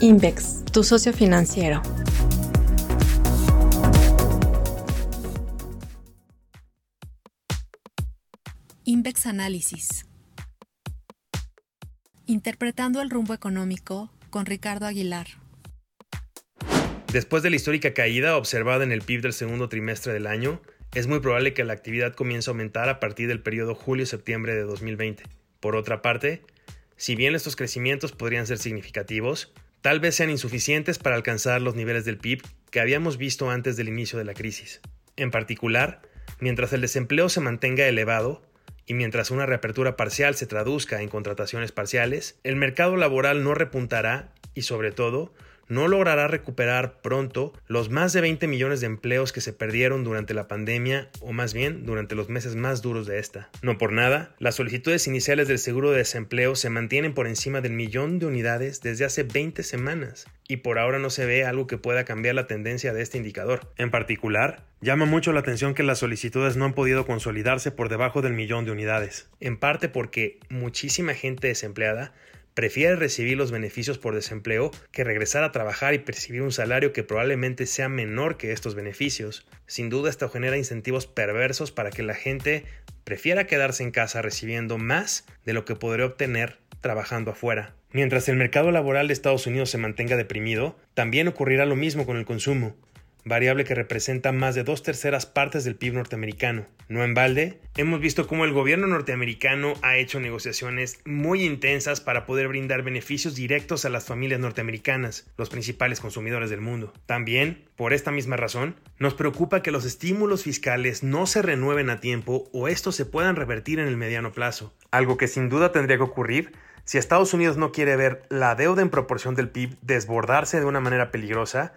Invex, tu socio financiero. Invex Análisis. Interpretando el rumbo económico con Ricardo Aguilar. Después de la histórica caída observada en el PIB del segundo trimestre del año, es muy probable que la actividad comience a aumentar a partir del periodo julio-septiembre de 2020. Por otra parte, si bien estos crecimientos podrían ser significativos, tal vez sean insuficientes para alcanzar los niveles del PIB que habíamos visto antes del inicio de la crisis. En particular, mientras el desempleo se mantenga elevado y mientras una reapertura parcial se traduzca en contrataciones parciales, el mercado laboral no repuntará y sobre todo no logrará recuperar pronto los más de 20 millones de empleos que se perdieron durante la pandemia o más bien durante los meses más duros de esta. No por nada, las solicitudes iniciales del seguro de desempleo se mantienen por encima del millón de unidades desde hace 20 semanas y por ahora no se ve algo que pueda cambiar la tendencia de este indicador. En particular, llama mucho la atención que las solicitudes no han podido consolidarse por debajo del millón de unidades, en parte porque muchísima gente desempleada prefiere recibir los beneficios por desempleo que regresar a trabajar y percibir un salario que probablemente sea menor que estos beneficios. Sin duda esto genera incentivos perversos para que la gente prefiera quedarse en casa recibiendo más de lo que podría obtener trabajando afuera. Mientras el mercado laboral de Estados Unidos se mantenga deprimido, también ocurrirá lo mismo con el consumo variable que representa más de dos terceras partes del PIB norteamericano. No en balde, hemos visto cómo el gobierno norteamericano ha hecho negociaciones muy intensas para poder brindar beneficios directos a las familias norteamericanas, los principales consumidores del mundo. También, por esta misma razón, nos preocupa que los estímulos fiscales no se renueven a tiempo o estos se puedan revertir en el mediano plazo, algo que sin duda tendría que ocurrir si Estados Unidos no quiere ver la deuda en proporción del PIB desbordarse de una manera peligrosa,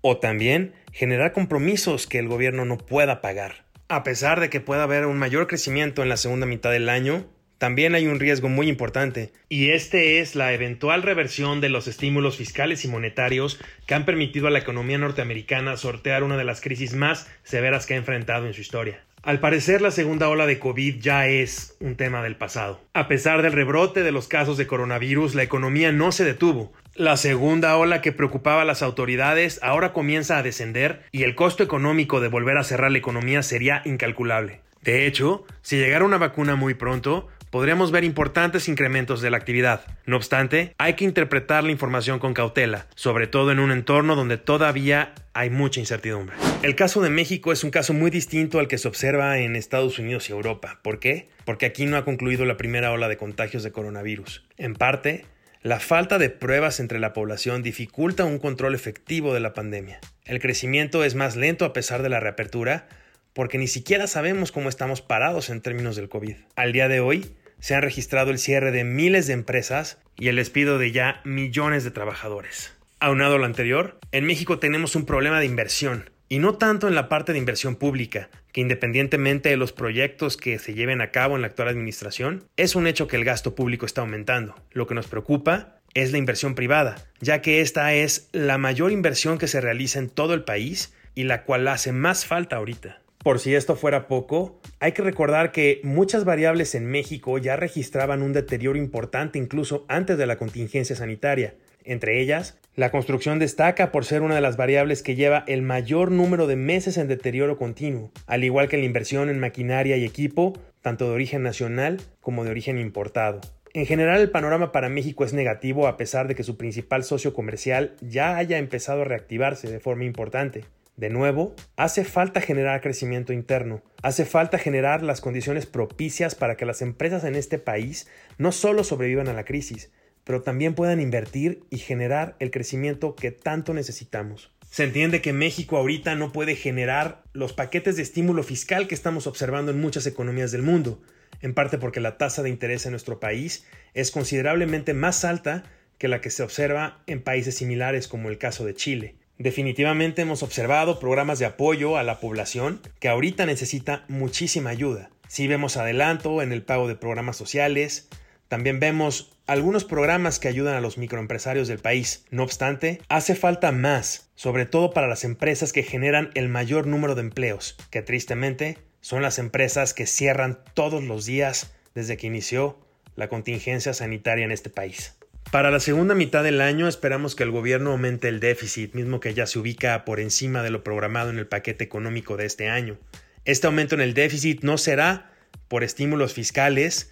o también generar compromisos que el gobierno no pueda pagar. A pesar de que pueda haber un mayor crecimiento en la segunda mitad del año, también hay un riesgo muy importante, y este es la eventual reversión de los estímulos fiscales y monetarios que han permitido a la economía norteamericana sortear una de las crisis más severas que ha enfrentado en su historia. Al parecer, la segunda ola de COVID ya es un tema del pasado. A pesar del rebrote de los casos de coronavirus, la economía no se detuvo. La segunda ola que preocupaba a las autoridades ahora comienza a descender y el costo económico de volver a cerrar la economía sería incalculable. De hecho, si llegara una vacuna muy pronto, podríamos ver importantes incrementos de la actividad. No obstante, hay que interpretar la información con cautela, sobre todo en un entorno donde todavía hay mucha incertidumbre. El caso de México es un caso muy distinto al que se observa en Estados Unidos y Europa. ¿Por qué? Porque aquí no ha concluido la primera ola de contagios de coronavirus. En parte, la falta de pruebas entre la población dificulta un control efectivo de la pandemia. El crecimiento es más lento a pesar de la reapertura, porque ni siquiera sabemos cómo estamos parados en términos del COVID. Al día de hoy, se ha registrado el cierre de miles de empresas y el despido de ya millones de trabajadores. Aunado a lo anterior, en México tenemos un problema de inversión, y no tanto en la parte de inversión pública, que independientemente de los proyectos que se lleven a cabo en la actual administración, es un hecho que el gasto público está aumentando. Lo que nos preocupa es la inversión privada, ya que esta es la mayor inversión que se realiza en todo el país y la cual hace más falta ahorita. Por si esto fuera poco, hay que recordar que muchas variables en México ya registraban un deterioro importante incluso antes de la contingencia sanitaria. Entre ellas, la construcción destaca por ser una de las variables que lleva el mayor número de meses en deterioro continuo, al igual que la inversión en maquinaria y equipo, tanto de origen nacional como de origen importado. En general el panorama para México es negativo a pesar de que su principal socio comercial ya haya empezado a reactivarse de forma importante. De nuevo, hace falta generar crecimiento interno, hace falta generar las condiciones propicias para que las empresas en este país no solo sobrevivan a la crisis, pero también puedan invertir y generar el crecimiento que tanto necesitamos. Se entiende que México ahorita no puede generar los paquetes de estímulo fiscal que estamos observando en muchas economías del mundo, en parte porque la tasa de interés en nuestro país es considerablemente más alta que la que se observa en países similares como el caso de Chile. Definitivamente hemos observado programas de apoyo a la población que ahorita necesita muchísima ayuda. Si vemos adelanto en el pago de programas sociales, también vemos algunos programas que ayudan a los microempresarios del país. No obstante, hace falta más, sobre todo para las empresas que generan el mayor número de empleos, que tristemente son las empresas que cierran todos los días desde que inició la contingencia sanitaria en este país. Para la segunda mitad del año esperamos que el gobierno aumente el déficit, mismo que ya se ubica por encima de lo programado en el paquete económico de este año. Este aumento en el déficit no será por estímulos fiscales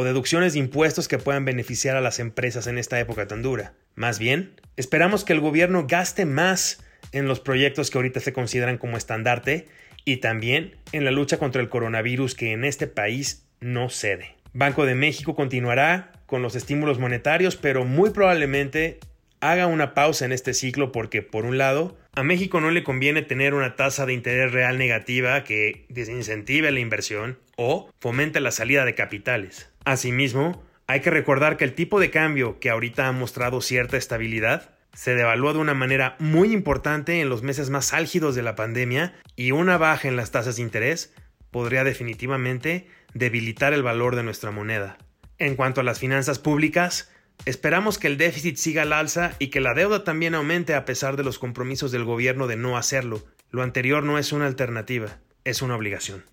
o deducciones de impuestos que puedan beneficiar a las empresas en esta época tan dura. Más bien, esperamos que el gobierno gaste más en los proyectos que ahorita se consideran como estandarte y también en la lucha contra el coronavirus que en este país no cede. Banco de México continuará con los estímulos monetarios, pero muy probablemente haga una pausa en este ciclo porque, por un lado, a México no le conviene tener una tasa de interés real negativa que desincentive la inversión o fomente la salida de capitales. Asimismo, hay que recordar que el tipo de cambio que ahorita ha mostrado cierta estabilidad se devaluó de una manera muy importante en los meses más álgidos de la pandemia y una baja en las tasas de interés podría definitivamente debilitar el valor de nuestra moneda. En cuanto a las finanzas públicas, esperamos que el déficit siga al alza y que la deuda también aumente a pesar de los compromisos del gobierno de no hacerlo. Lo anterior no es una alternativa, es una obligación.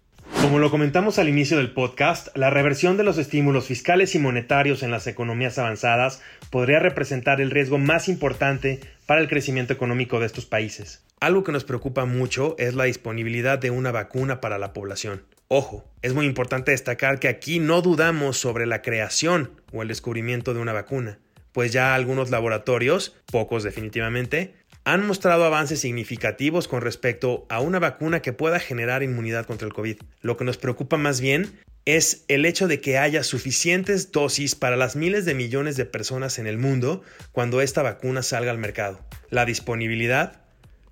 Como lo comentamos al inicio del podcast, la reversión de los estímulos fiscales y monetarios en las economías avanzadas podría representar el riesgo más importante para el crecimiento económico de estos países. Algo que nos preocupa mucho es la disponibilidad de una vacuna para la población. Ojo, es muy importante destacar que aquí no dudamos sobre la creación o el descubrimiento de una vacuna, pues ya algunos laboratorios, pocos definitivamente, han mostrado avances significativos con respecto a una vacuna que pueda generar inmunidad contra el COVID. Lo que nos preocupa más bien es el hecho de que haya suficientes dosis para las miles de millones de personas en el mundo cuando esta vacuna salga al mercado. La disponibilidad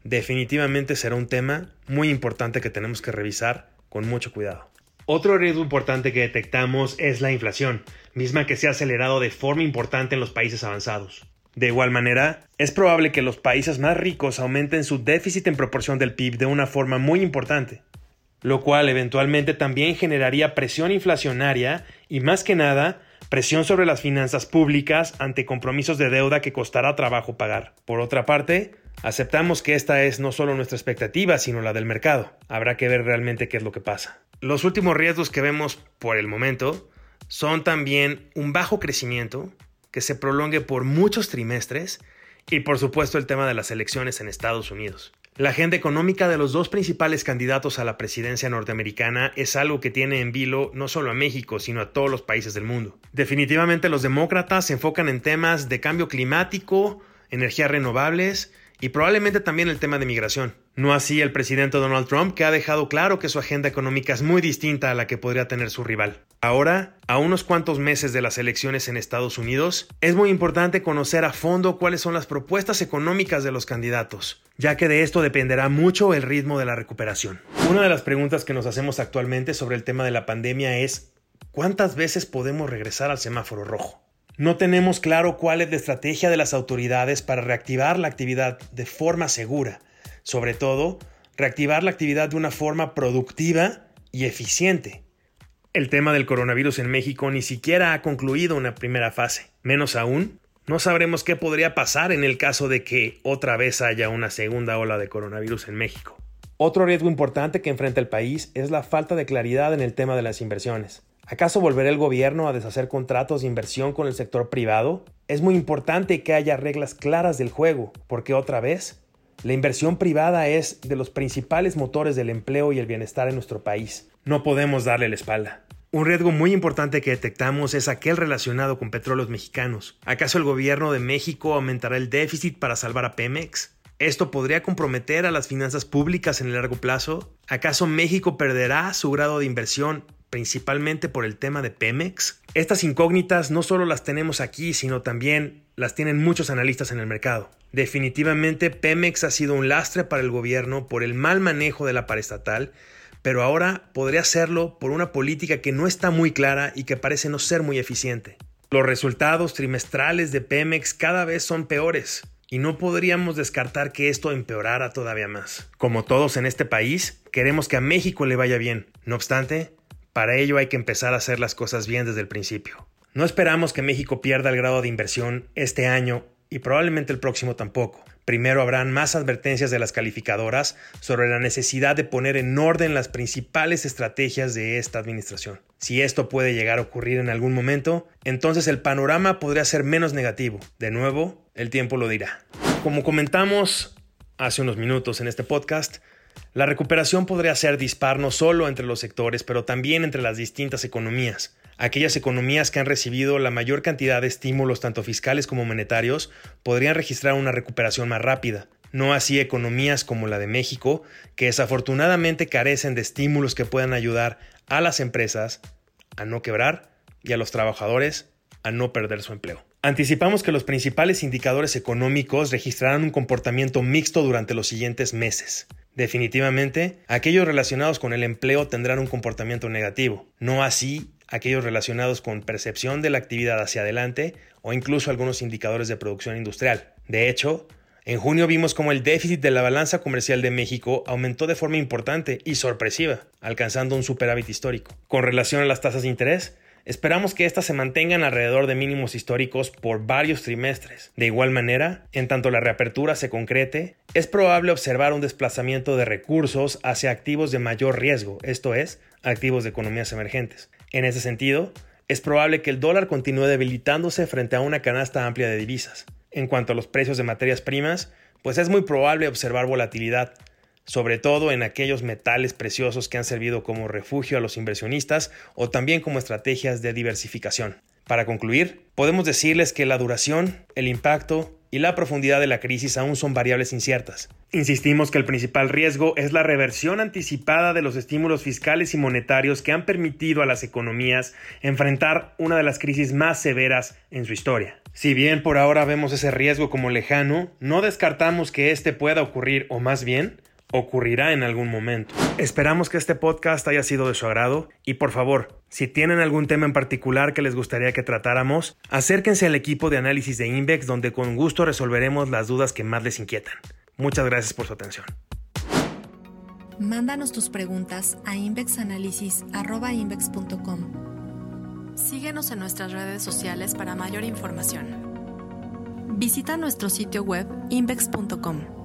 definitivamente será un tema muy importante que tenemos que revisar con mucho cuidado. Otro riesgo importante que detectamos es la inflación, misma que se ha acelerado de forma importante en los países avanzados. De igual manera, es probable que los países más ricos aumenten su déficit en proporción del PIB de una forma muy importante, lo cual eventualmente también generaría presión inflacionaria y más que nada presión sobre las finanzas públicas ante compromisos de deuda que costará trabajo pagar. Por otra parte, aceptamos que esta es no solo nuestra expectativa, sino la del mercado. Habrá que ver realmente qué es lo que pasa. Los últimos riesgos que vemos por el momento son también un bajo crecimiento, que se prolongue por muchos trimestres y por supuesto el tema de las elecciones en Estados Unidos. La agenda económica de los dos principales candidatos a la presidencia norteamericana es algo que tiene en vilo no solo a México, sino a todos los países del mundo. Definitivamente los demócratas se enfocan en temas de cambio climático, energías renovables y probablemente también el tema de migración. No así el presidente Donald Trump, que ha dejado claro que su agenda económica es muy distinta a la que podría tener su rival. Ahora, a unos cuantos meses de las elecciones en Estados Unidos, es muy importante conocer a fondo cuáles son las propuestas económicas de los candidatos, ya que de esto dependerá mucho el ritmo de la recuperación. Una de las preguntas que nos hacemos actualmente sobre el tema de la pandemia es ¿cuántas veces podemos regresar al semáforo rojo? No tenemos claro cuál es la estrategia de las autoridades para reactivar la actividad de forma segura sobre todo, reactivar la actividad de una forma productiva y eficiente. El tema del coronavirus en México ni siquiera ha concluido una primera fase. Menos aún, no sabremos qué podría pasar en el caso de que otra vez haya una segunda ola de coronavirus en México. Otro riesgo importante que enfrenta el país es la falta de claridad en el tema de las inversiones. ¿Acaso volverá el gobierno a deshacer contratos de inversión con el sector privado? Es muy importante que haya reglas claras del juego, porque otra vez la inversión privada es de los principales motores del empleo y el bienestar en nuestro país. No podemos darle la espalda. Un riesgo muy importante que detectamos es aquel relacionado con petróleos mexicanos. ¿Acaso el gobierno de México aumentará el déficit para salvar a Pemex? ¿Esto podría comprometer a las finanzas públicas en el largo plazo? ¿Acaso México perderá su grado de inversión principalmente por el tema de Pemex? Estas incógnitas no solo las tenemos aquí, sino también las tienen muchos analistas en el mercado. Definitivamente Pemex ha sido un lastre para el gobierno por el mal manejo de la paraestatal, pero ahora podría serlo por una política que no está muy clara y que parece no ser muy eficiente. Los resultados trimestrales de Pemex cada vez son peores y no podríamos descartar que esto empeorara todavía más. Como todos en este país, queremos que a México le vaya bien. No obstante, para ello hay que empezar a hacer las cosas bien desde el principio. No esperamos que México pierda el grado de inversión este año y probablemente el próximo tampoco. Primero habrán más advertencias de las calificadoras sobre la necesidad de poner en orden las principales estrategias de esta administración. Si esto puede llegar a ocurrir en algún momento, entonces el panorama podría ser menos negativo. De nuevo, el tiempo lo dirá. Como comentamos hace unos minutos en este podcast, la recuperación podría ser dispar no solo entre los sectores, pero también entre las distintas economías. Aquellas economías que han recibido la mayor cantidad de estímulos tanto fiscales como monetarios podrían registrar una recuperación más rápida. No así economías como la de México, que desafortunadamente carecen de estímulos que puedan ayudar a las empresas a no quebrar y a los trabajadores a no perder su empleo. Anticipamos que los principales indicadores económicos registrarán un comportamiento mixto durante los siguientes meses. Definitivamente, aquellos relacionados con el empleo tendrán un comportamiento negativo, no así aquellos relacionados con percepción de la actividad hacia adelante o incluso algunos indicadores de producción industrial. De hecho, en junio vimos como el déficit de la balanza comercial de México aumentó de forma importante y sorpresiva, alcanzando un superávit histórico. Con relación a las tasas de interés, Esperamos que éstas se mantengan alrededor de mínimos históricos por varios trimestres. De igual manera, en tanto la reapertura se concrete, es probable observar un desplazamiento de recursos hacia activos de mayor riesgo, esto es, activos de economías emergentes. En ese sentido, es probable que el dólar continúe debilitándose frente a una canasta amplia de divisas. En cuanto a los precios de materias primas, pues es muy probable observar volatilidad, sobre todo en aquellos metales preciosos que han servido como refugio a los inversionistas o también como estrategias de diversificación. Para concluir, podemos decirles que la duración, el impacto y la profundidad de la crisis aún son variables inciertas. Insistimos que el principal riesgo es la reversión anticipada de los estímulos fiscales y monetarios que han permitido a las economías enfrentar una de las crisis más severas en su historia. Si bien por ahora vemos ese riesgo como lejano, no descartamos que este pueda ocurrir o más bien ocurrirá en algún momento. Esperamos que este podcast haya sido de su agrado y por favor, si tienen algún tema en particular que les gustaría que tratáramos, acérquense al equipo de análisis de Invex donde con gusto resolveremos las dudas que más les inquietan. Muchas gracias por su atención. Mándanos tus preguntas a invexanalysis.com. Síguenos en nuestras redes sociales para mayor información. Visita nuestro sitio web invex.com.